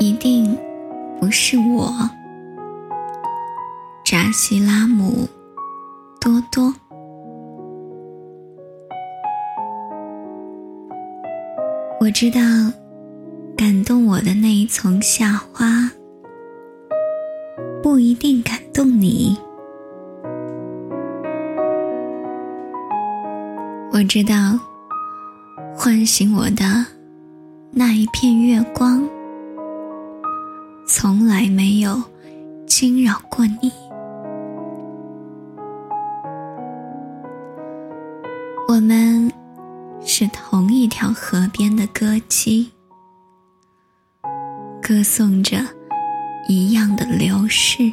一定不是我。扎西拉姆多多，我知道感动我的那一丛夏花，不一定感动你。我知道唤醒我的那一片月光，从来没有惊扰过你。我们是同一条河边的歌姬，歌颂着一样的流逝，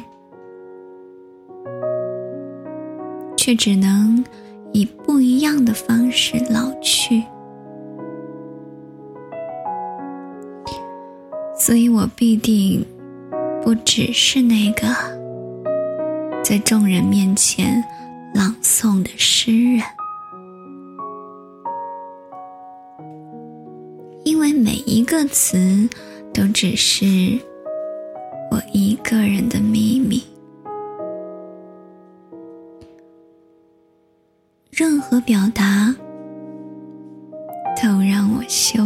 却只能以不一样的方式老去。所以我必定不只是那个在众人面前朗诵的诗人。因为每一个词都只是我一个人的秘密，任何表达都让我羞。